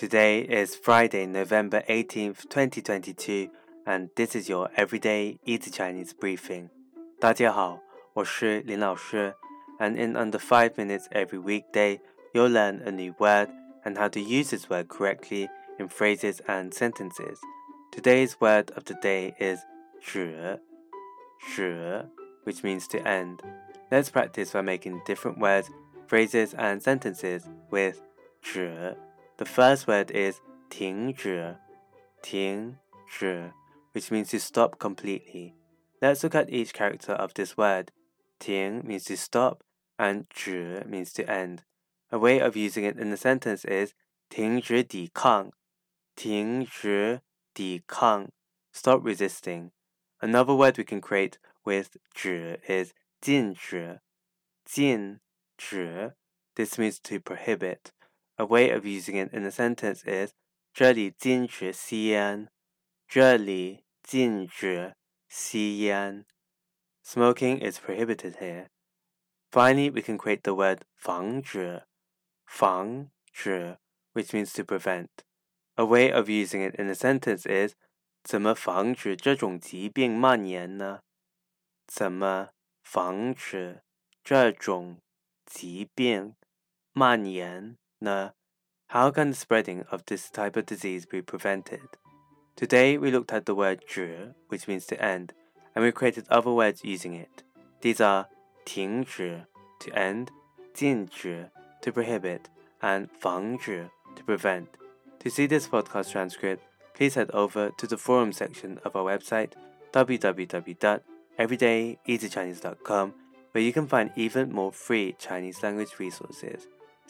Today is Friday, November 18th, 2022, and this is your everyday easy Chinese briefing. 大家好，我是林老师, and in under 5 minutes every weekday, you'll learn a new word and how to use this word correctly in phrases and sentences. Today's word of the day is 止,止, which means to end. Let's practice by making different words, phrases, and sentences with 止. The first word is 停止,停止, which means to stop completely. Let's look at each character of this word. 停 means to stop, and 止 means to end. A way of using it in a sentence is 停止抵抗,停止抵抗, stop resisting. Another word we can create with 止 is 禁止,禁止. This means to prohibit. A way of using it in a sentence is 这里禁止吸烟。这里禁止吸烟。Smoking is prohibited here. Finally, we can create the word 防止,防止, which means to prevent. A way of using it in a sentence is 怎么防止这种疾病蔓延呢？怎么防止这种疾病蔓延 ？na, how can the spreading of this type of disease be prevented? Today we looked at the word 止, which means to end, and we created other words using it. These are 停止 to end, 禁止 to prohibit, and 防止 to prevent. To see this podcast transcript, please head over to the forum section of our website www.everydayeasychinese.com where you can find even more free Chinese language resources.